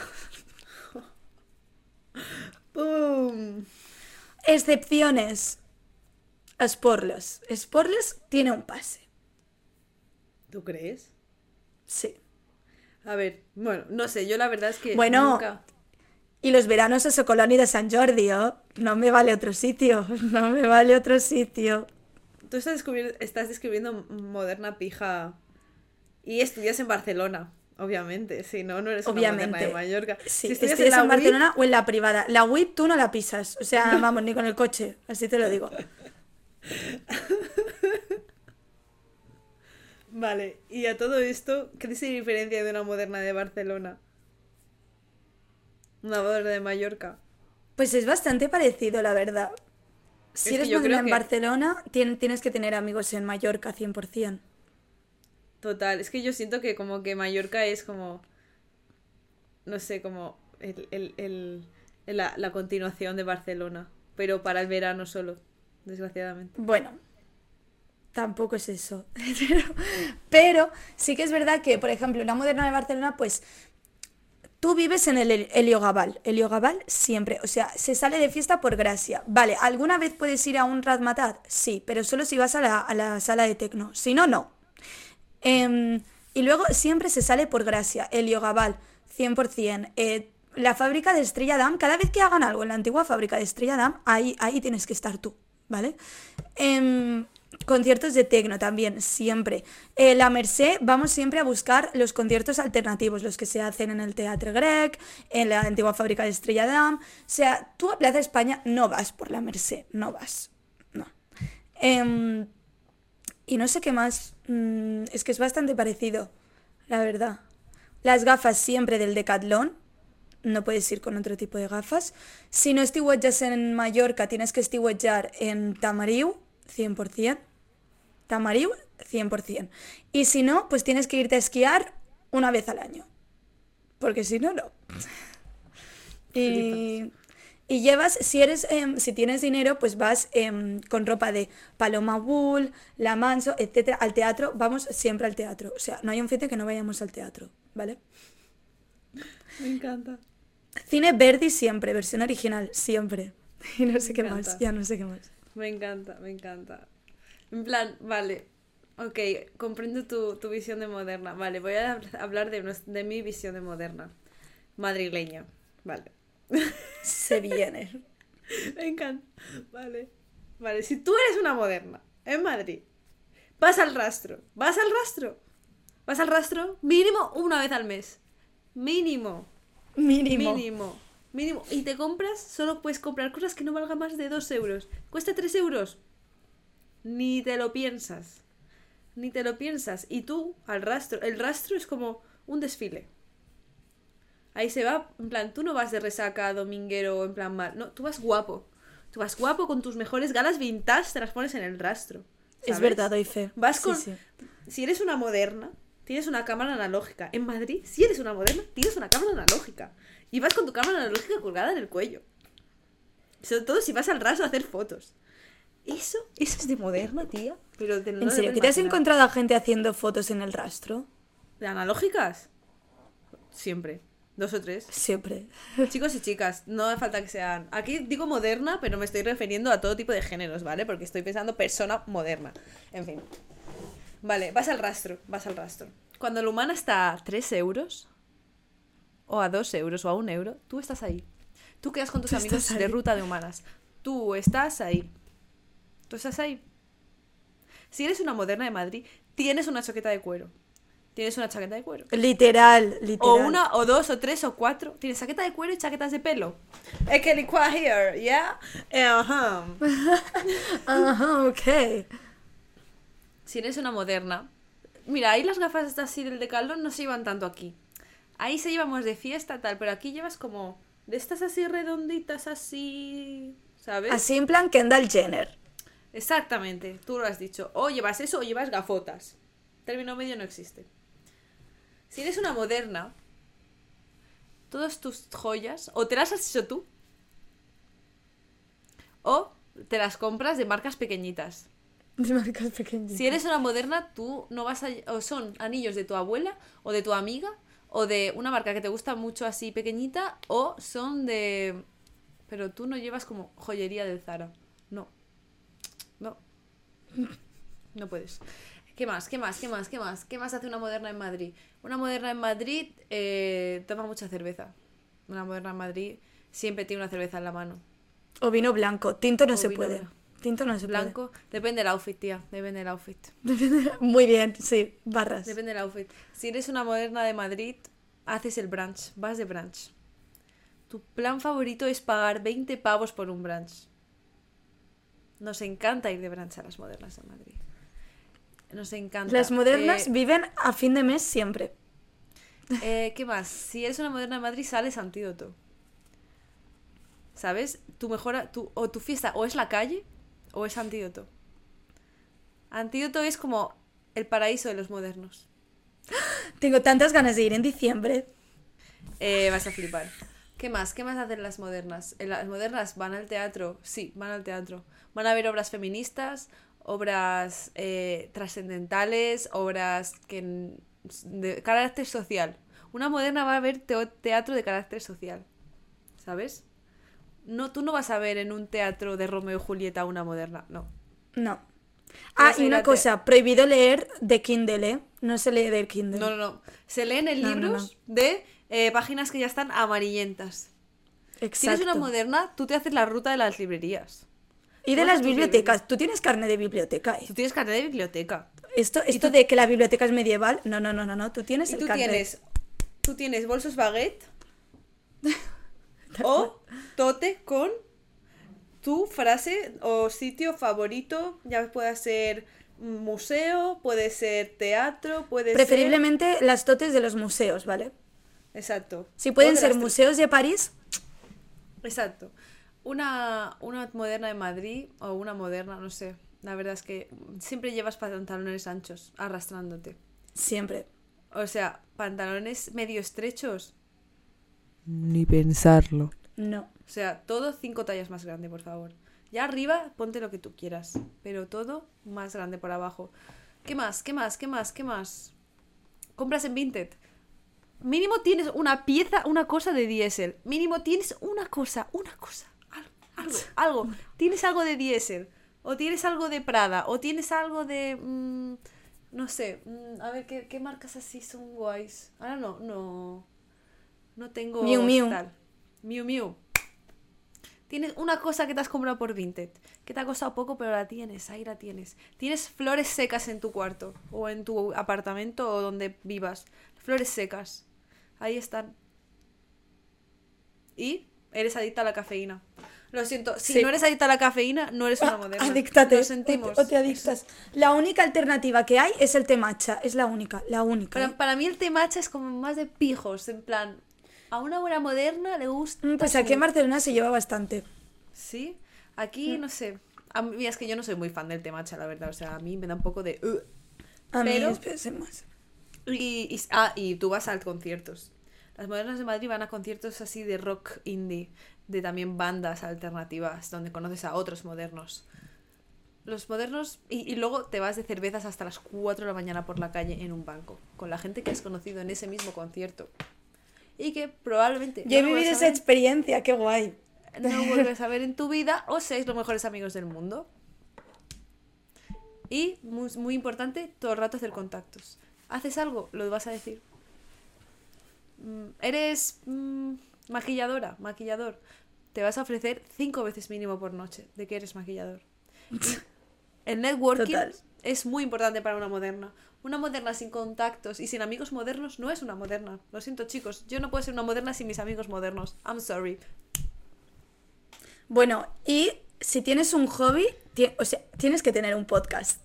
(laughs) ¡Pum! Excepciones. Sporlos. Sporlos tiene un pase. ¿Tú crees? Sí. A ver, bueno, no sé, yo la verdad es que Bueno, nunca... Y los veranos a Socolón y de San Jordi, ¿oh? No me vale otro sitio. (laughs) No me vale otro sitio. Tú estás, descubri- estás describiendo moderna pija y estudias en Barcelona, obviamente. Si no, no eres una moderna Obviamente. de Mallorca. Sí, si estudias estudias en, Barcelona o en la privada. La WIP tú no la pisas. O sea, vamos, ni con el coche. Así te lo digo. (laughs) (laughs) Vale, y a todo esto, ¿qué se diferencia de una moderna de Barcelona? Una moderna de Mallorca. Pues es bastante parecido, la verdad. Si Es eres moderna en que- Barcelona, tien- tienes que tener amigos en Mallorca 100%. Total, es que yo siento que como que Mallorca es como, no sé, como el, el- el- la, la continuación de Barcelona, pero para el verano solo, desgraciadamente. Bueno, tampoco es eso. (laughs) pero, sí que es verdad que, por ejemplo, la moderna de Barcelona, pues tú vives en el Hel- Heliogabal. Heliogabal siempre. O sea, se sale de fiesta por gracia. Vale, ¿alguna vez puedes ir a un Razmataz? Sí, pero solo si vas a la, a la sala de tecno. Si no, no. Em, y luego siempre se sale por gracia. Heliogabal, 100%. Eh, la fábrica de Estrella Damm, cada vez que hagan algo en la antigua fábrica de Estrella Damm, ahí, ahí tienes que estar tú, ¿vale? Em, conciertos de tecno también, siempre. Eh, la Merced, vamos siempre a buscar los conciertos alternativos, los que se hacen en el Teatro Grec, en la antigua fábrica de Estrella Damm. O sea, tú a Plaza España no vas por la Merced, no vas. No. Em, y no sé qué más. mm, es que es bastante parecido, la verdad. Las gafas siempre del Decathlon. No puedes ir con otro tipo de gafas. Si no estiwetjas en Mallorca, tienes que estiwetjar en Tamariu, 100%. Tamariu, 100%. Y si no, pues tienes que irte a esquiar una vez al año. Porque si no, no. (laughs) Y, y llevas, si eres, em, si tienes dinero, pues vas em, con ropa de Paloma Wool, La Manso, etcétera, al teatro. Vamos siempre al teatro. O sea, no hay un fin de que no vayamos al teatro, ¿vale? Me encanta. Cine Verdi siempre, versión original, siempre. (laughs) Y no sé Me qué encanta. más, ya no sé qué más. Me encanta, me encanta. En plan, vale. Ok, comprendo tu, tu visión de moderna. Vale, voy a hab- hablar de, de mi visión de moderna. Madrileña. Vale. (laughs) Se viene. Me encanta. Vale. Vale, si tú eres una moderna en Madrid, vas al rastro. Vas al rastro. Vas al rastro mínimo una vez al mes. Mínimo. Mínimo. Mínimo. Mínimo. Y te compras, solo puedes comprar cosas que no valgan más de 2 euros. ¿Cuesta 3 euros? Ni te lo piensas. Ni te lo piensas. Y tú, al rastro. El rastro es como un desfile. Ahí se va, en plan, tú no vas de resaca, dominguero, en plan mal. No, tú vas guapo. Tú vas guapo con tus mejores galas vintage, te las pones en el rastro. Es verdad, doy fe. Vas Sí, con. sí. Si eres una moderna, tienes una cámara analógica. En Madrid, si eres una moderna, tienes una cámara analógica. Y vas con tu cámara analógica colgada en el cuello. Sobre todo si vas al raso a hacer fotos. ¿Eso? ¿Eso es de moderna, tía? Pero de, no ¿En serio? ¿Que te has encontrado a gente haciendo fotos en el rastro? ¿De analógicas? Siempre. Dos o tres. Siempre. Chicos y chicas, no hace falta que sean. Aquí digo moderna, pero me estoy refiriendo a todo tipo de géneros, ¿vale? Porque estoy pensando persona moderna. En fin. Vale, vas al rastro, vas al rastro. Cuando el humano está a 3 euros, o a 2 euros, o a 1 euro, tú estás ahí. Tú quedas con tus amigos de ruta de humanas. Tú estás ahí. Tú estás ahí. Si eres una moderna de Madrid, tienes una chaqueta de cuero. Tienes una chaqueta de cuero. Literal, literal. O una, o dos, o tres, o cuatro. Tienes chaqueta de cuero y chaquetas de pelo. Es que here, ¿ya? (laughs) Ajá. (laughs) Ajá, ok. Si eres una moderna. Mira, ahí las gafas estas así del decalón no se llevan tanto aquí. Ahí se llevamos de fiesta, tal, pero aquí llevas como de estas así redonditas, así. ¿Sabes? Así en plan Kendall Jenner. Exactamente, tú lo has dicho. O llevas eso o llevas gafotas. Término medio no existe. Si eres una moderna, todas tus joyas o te las has hecho tú o te las compras de marcas pequeñitas. De marcas pequeñas. Si eres una moderna, tú no vas a... O son anillos de tu abuela o de tu amiga o de una marca que te gusta mucho así pequeñita o son de... Pero tú no llevas como joyería del Zara. No. No. No puedes. ¿Qué más? ¿Qué más? ¿Qué más? ¿Qué más? ¿Qué más hace una moderna en Madrid? Una moderna en Madrid eh, toma mucha cerveza. Una moderna en Madrid siempre tiene una cerveza en la mano. O vino blanco. Tinto no O se puede. blanco. Tinto no se Blanco, depende del outfit, tía. Depende del outfit. (laughs) Muy bien, sí. Barras. Depende del outfit. Si eres una moderna de Madrid, haces el brunch, vas de brunch. Tu plan favorito es pagar 20 pavos por un brunch. Nos encanta ir de brunch a las modernas de Madrid. Nos encanta. Las modernas Eh, viven a fin de mes siempre. eh, ¿Qué más? Si eres una moderna de Madrid, sales antídoto. ¿Sabes? Tu mejor, tu, o tu fiesta o es la calle o es antídoto. Antídoto es como el paraíso de los modernos. (gasps) Tengo tantas ganas de ir en diciembre. Eh, vas a flipar. ¿Qué más? ¿Qué más hacen las modernas? Eh, Las modernas van al teatro, sí, van al teatro. Van a ver obras feministas, obras eh, trascendentales, obras que de carácter social. Una moderna va a ver teatro de carácter social, ¿sabes? No, tú no vas a ver en un teatro de Romeo y Julieta una moderna, no. No. Ah, y una cosa, prohibido leer de Kindle, ¿eh? No se lee del Kindle. No, no, no. Se leen en No, no, libros de eh, páginas que ya están amarillentas. Si eres Exacto. una moderna, tú te haces la ruta de las librerías. y de las bibliotecas. Tú tienes carne de biblioteca, ¿eh? Tú tienes carnet de biblioteca. Esto, esto de que la biblioteca es medieval, no, no, no, no, no. Tú tienes Y el tú carnet. tienes, tú tienes bolsos baguette (laughs) o tote con tu frase o sitio favorito. Ya puede ser museo, puede ser teatro, puede Preferiblemente las totes de los museos, ¿vale? ser... Exacto. Si pueden ser museos de París, Exacto. Una, una moderna de Madrid o una moderna, no sé. La verdad es que siempre llevas pantalones anchos arrastrándote. siempre. O sea, pantalones medio estrechos. Ni pensarlo. No. O sea, todo cinco tallas más grande, por favor. Ya arriba, ponte lo que tú quieras. Pero todo más grande por abajo. ¿Qué más? ¿Qué más? ¿Qué más? ¿Qué más? Compras en Vinted. Mínimo tienes una pieza, una cosa de diésel. Mínimo tienes una cosa, una cosa. Algo, algo, (laughs) algo. Tienes algo de diésel. O tienes algo de Prada. O tienes algo de... mm, no sé. mm, a ver, ¿qué, qué marcas así son guays? Ahora no, no... No tengo... Miu Miu. tal. Miu Miu. Tienes una cosa que te has comprado por Vinted, que te ha costado poco, pero la tienes, ahí la tienes. Tienes flores secas en tu cuarto, o en tu apartamento, o donde vivas. Flores secas. Ahí están. Y eres adicta a la cafeína. Lo siento, si Sí. no eres adicta a la cafeína, no eres una Ah, moderna. adíctate. Lo o sentimos. te- O te adictas. La única alternativa que hay es el té matcha. Es la única, la única. Para, ¿eh? para mí el té matcha es como más de pijos, en plan... A una buena moderna le gusta... Mm, Pues aquí en Barcelona se lleva bastante. Sí, aquí no sé. A mí es que yo no soy muy fan del té matcha, la verdad. O sea, a mí me da un poco de... "Ugh". A mí Pero- pese más. Y, y- ah, y tú vas a conciertos. Las modernas de Madrid van a conciertos así de rock indie, de también bandas alternativas, donde conoces a otros modernos. Los modernos. Y, y luego te vas de cervezas hasta las 4 de la mañana por la calle en un banco. Con la gente que has conocido en ese mismo concierto. Y que probablemente. Yo he no vivido esa ver- experiencia, qué guay. no (laughs) vuelves a ver en tu vida o seáis los mejores amigos del mundo. Y, muy, muy importante, todo el rato hacer contactos. Haces algo, lo vas a decir. Mm, Eres mm, maquilladora, maquillador. Te vas a ofrecer cinco veces mínimo por noche de que eres maquillador. (laughs) El networking Total. es muy importante para una moderna. Una moderna sin contactos y sin amigos modernos no es una moderna. Lo siento, chicos. Yo no puedo ser una moderna sin mis amigos modernos. I'm sorry. Bueno, y si tienes un hobby, o sea, tienes que tener un podcast.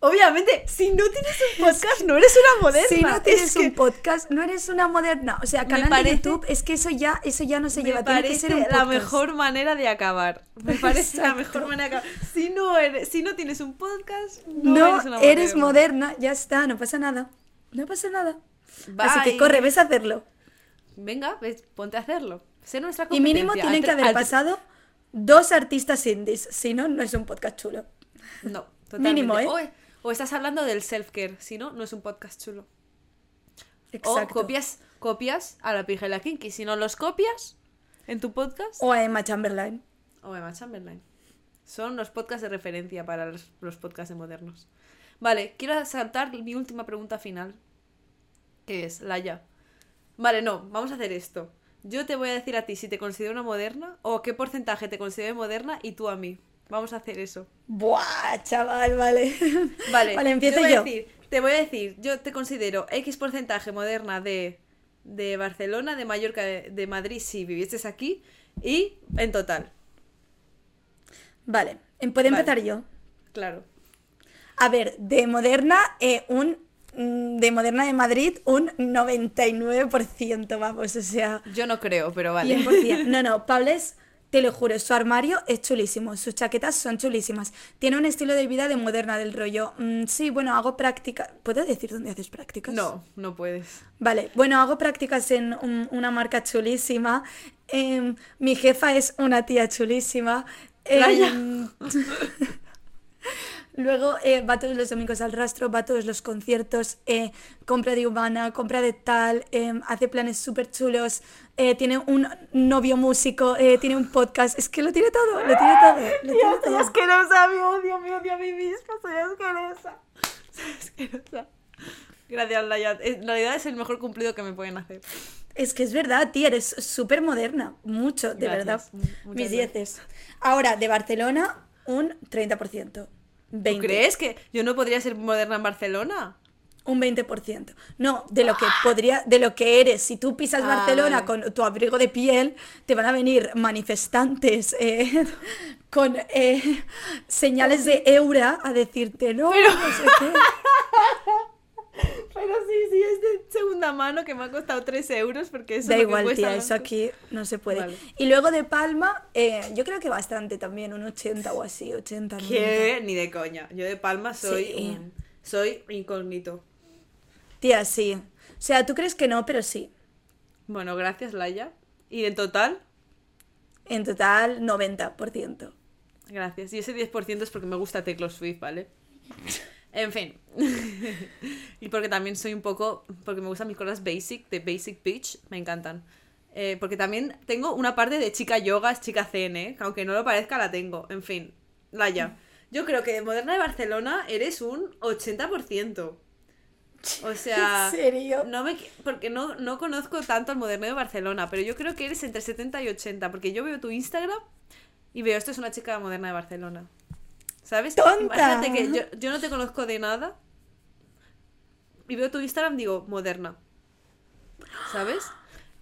Obviamente, si no tienes un podcast, no eres una moderna. Si no tienes Es que un podcast, no eres una moderna. O sea, canal parece- de YouTube, es que eso ya, eso ya no se me lleva. Tiene que ser un la mejor manera de acabar. Me (laughs) parece la mejor manera de acabar. Si no, eres, si no tienes un podcast, no, No, eres una eres moderna. ya está, no pasa nada. No pasa nada. Bye. Así que corre, ves a hacerlo. Venga, ves, ponte a hacerlo. Sé nuestra Y mínimo competencia. tienen que haber pasado dos artistas indies. Si no, no es un podcast chulo. No, totalmente. Mínimo, ¿eh? O estás hablando del self-care. Si no, no es un podcast chulo. Exacto. O copias, copias a la pija y la kinky. Si no los copias en tu podcast, O a Emma Chamberlain. o Emma Chamberlain. Son los podcasts de referencia para los, los podcasts de modernos. Vale, quiero saltar mi última pregunta final. Que es, Laia. Vale, no, vamos a hacer esto. Yo te voy a decir a ti si te considero una moderna o qué porcentaje te considero moderna y tú a mí. Vamos a hacer eso. Buah, chaval, vale. (laughs) Vale, vale empiezo te voy yo. A decir, te voy a decir, yo te considero X porcentaje moderna de, de Barcelona, de Mallorca, de, de Madrid si vivieses aquí y en total. Vale, em- ¿puedo Vale. empezar yo? Claro. A ver, de Moderna, eh, un. mm, De Moderna de Madrid, un 99%, vamos, o sea. Yo no creo, pero vale. 100%. No, no, Pables, te lo juro, su armario es chulísimo, sus chaquetas son chulísimas. Tiene un estilo de vida de moderna del rollo. mm, sí, bueno, hago práctica. ¿Puedo decir dónde haces prácticas? No, no puedes. Vale, bueno, hago prácticas en un- una marca chulísima. em, mi jefa es una tía chulísima. Vaya. (laughs) Luego eh, va todos los domingos al rastro, va a todos los conciertos, eh, compra de Humana, compra de tal, em, hace planes súper chulos, eh, tiene un novio músico, eh, tiene un podcast, es que lo tiene todo, lo tiene todo. Lo (laughs) tiene todo. asquerosa, me odio, me odio a mí misma, soy asquerosa. Soy asquerosa. Gracias, Laia. En realidad es el mejor cumplido que me pueden hacer. Es que es verdad, tía, eres súper moderna, mucho, de Gracias, verdad. muchas Mis dieces. Ahora, de Barcelona, un 30%. 20. ¿Tú crees que yo no podría ser moderna en Barcelona? Un 20%. No, de lo que podría, de lo que eres. Si tú pisas Ah, Barcelona vale. con tu abrigo de piel, te van a venir manifestantes eh, (laughs) con eh, señales de eura a decirte no, no sé qué. (laughs) Pero sí, sí, es de segunda mano que me ha costado 3 euros porque eso Da es lo igual, tía, eso aquí no se puede. Vale. Y luego de Palma, eh, yo creo que bastante también, un 80 o así, 80, 90. ¿Qué? Ni de coña. Yo de Palma soy Sí. soy incógnito. Tía, sí. O sea, tú crees que no, pero sí. Bueno, gracias, Laia. ¿Y en total? En total, 90%. Gracias. Y ese 10% es porque me gusta Taylor Swift, ¿vale? (laughs) En fin. (laughs) y porque también soy un poco. Porque me gustan mis cosas basic, de Basic Beach, me encantan. Eh, porque también tengo una parte de chica yoga, es chica zen, ¿eh? Que aunque no lo parezca, la tengo. En fin, Laia. (laughs) Yo creo que de Moderna de Barcelona eres un 80%. O (laughs) sea. ¿En serio? No me, porque no, no conozco tanto al moderno de Barcelona, pero yo creo que eres entre 70 y 80, porque yo veo tu Instagram y veo, esto es una chica moderna de Barcelona. ¿Sabes? ¡Tonta! Imagínate que yo, yo no te conozco de nada y veo tu Instagram, digo, moderna. ¿Sabes?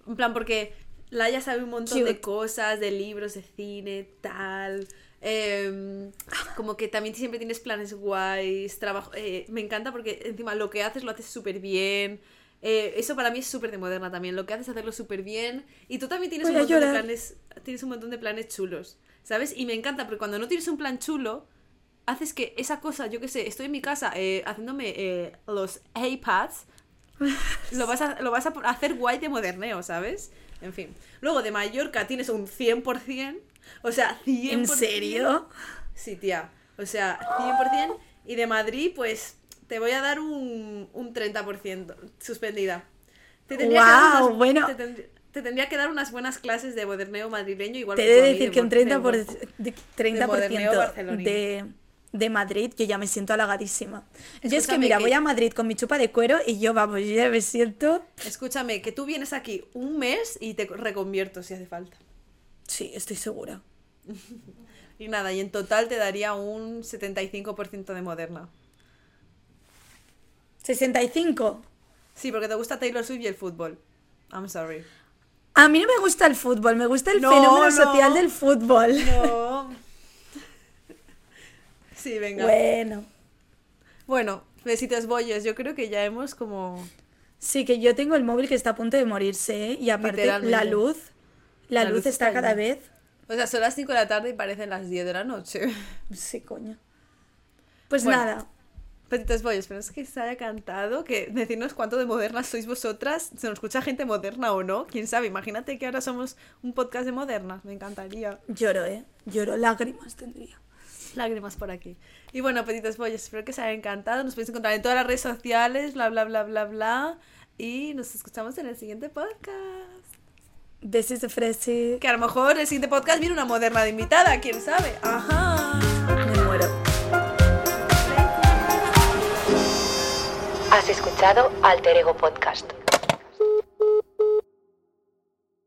En plan, porque Laia sabe un montón de cosas, de libros, de cine, tal. em, como que también siempre tienes planes guays, trabajo. eh, me encanta porque encima lo que haces lo haces súper bien. Eh, eso para mí es súper de moderna también. Lo que haces hacerlo súper bien. Y tú también tienes Voy un montón de planes. Tienes un montón de planes chulos. ¿Sabes? Y me encanta porque cuando no tienes un plan chulo, haces que esa cosa, yo qué sé, estoy en mi casa eh, haciéndome eh, los iPads. (laughs) Lo vas, a, lo vas a hacer guay de moderneo, ¿sabes? En fin. Luego de Mallorca tienes un 100%. O sea, 100%. ¿En serio? Sí, tía. O sea, 100%. Y de Madrid, pues te voy a dar un, un 30% suspendida. Te tendría, que dar Guau, unas- bueno. te, tendría- te tendría que dar unas buenas clases de moderneo madrileño. Igual Te que he tú a de mí decir de que un bo- de 30%, por, bo- de, 30 moderneo de, de Madrid, yo ya me siento halagadísima. Yo es que, Escúchame mira, que- voy a Madrid con mi chupa de cuero y yo, vamos, yo ya me siento... Escúchame, que tú vienes aquí un mes y te reconvierto si hace falta. Sí, estoy segura. (laughs) Y nada, y en total te daría un 75% de moderna. 65. Sí, porque te gusta Taylor Swift y el fútbol. I'm sorry. A mí no me gusta el fútbol, me gusta el No, fenómeno no. social del fútbol. No. (laughs) Sí, venga. Bueno. Bueno, besitos bollos. Yo creo que ya hemos como... Sí, que yo tengo el móvil que está a punto de morirse, ¿eh? Y aparte, la luz, la, La luz, luz está está cada vez... O sea, son las 5 de la tarde y parecen las 10 de la noche. (laughs) Sí, coño. Pues Bueno. nada, Besitos bollos, pero es que se haya cantado, que decirnos cuánto de modernas sois vosotras, se nos escucha gente moderna o no, quién sabe, imagínate que ahora somos un podcast de modernas, me encantaría. lloro, ¿eh? Lloro, lágrimas tendría. Lágrimas por aquí. Y bueno, petitos bollos, espero que os haya encantado. Nos podéis encontrar en todas las redes sociales, bla, bla, bla, bla, bla. Y nos escuchamos en el siguiente podcast. Besos de fresi. Que a lo mejor el siguiente podcast viene una moderna de invitada, quién sabe. Ajá. Me muero. Has escuchado Alter Ego Podcast.